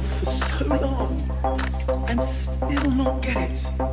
for so long and still not get it.